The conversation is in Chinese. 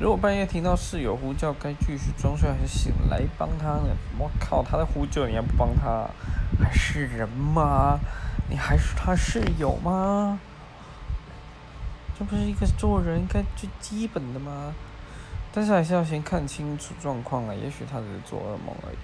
如果半夜听到室友呼叫该继续装睡还是醒来帮他呢？我靠他在呼救你还不帮他还是人吗？你还是他室友吗？这不是一个做人应该最基本的吗？但是还是要先看清楚状况啊也许他只是做噩梦而已。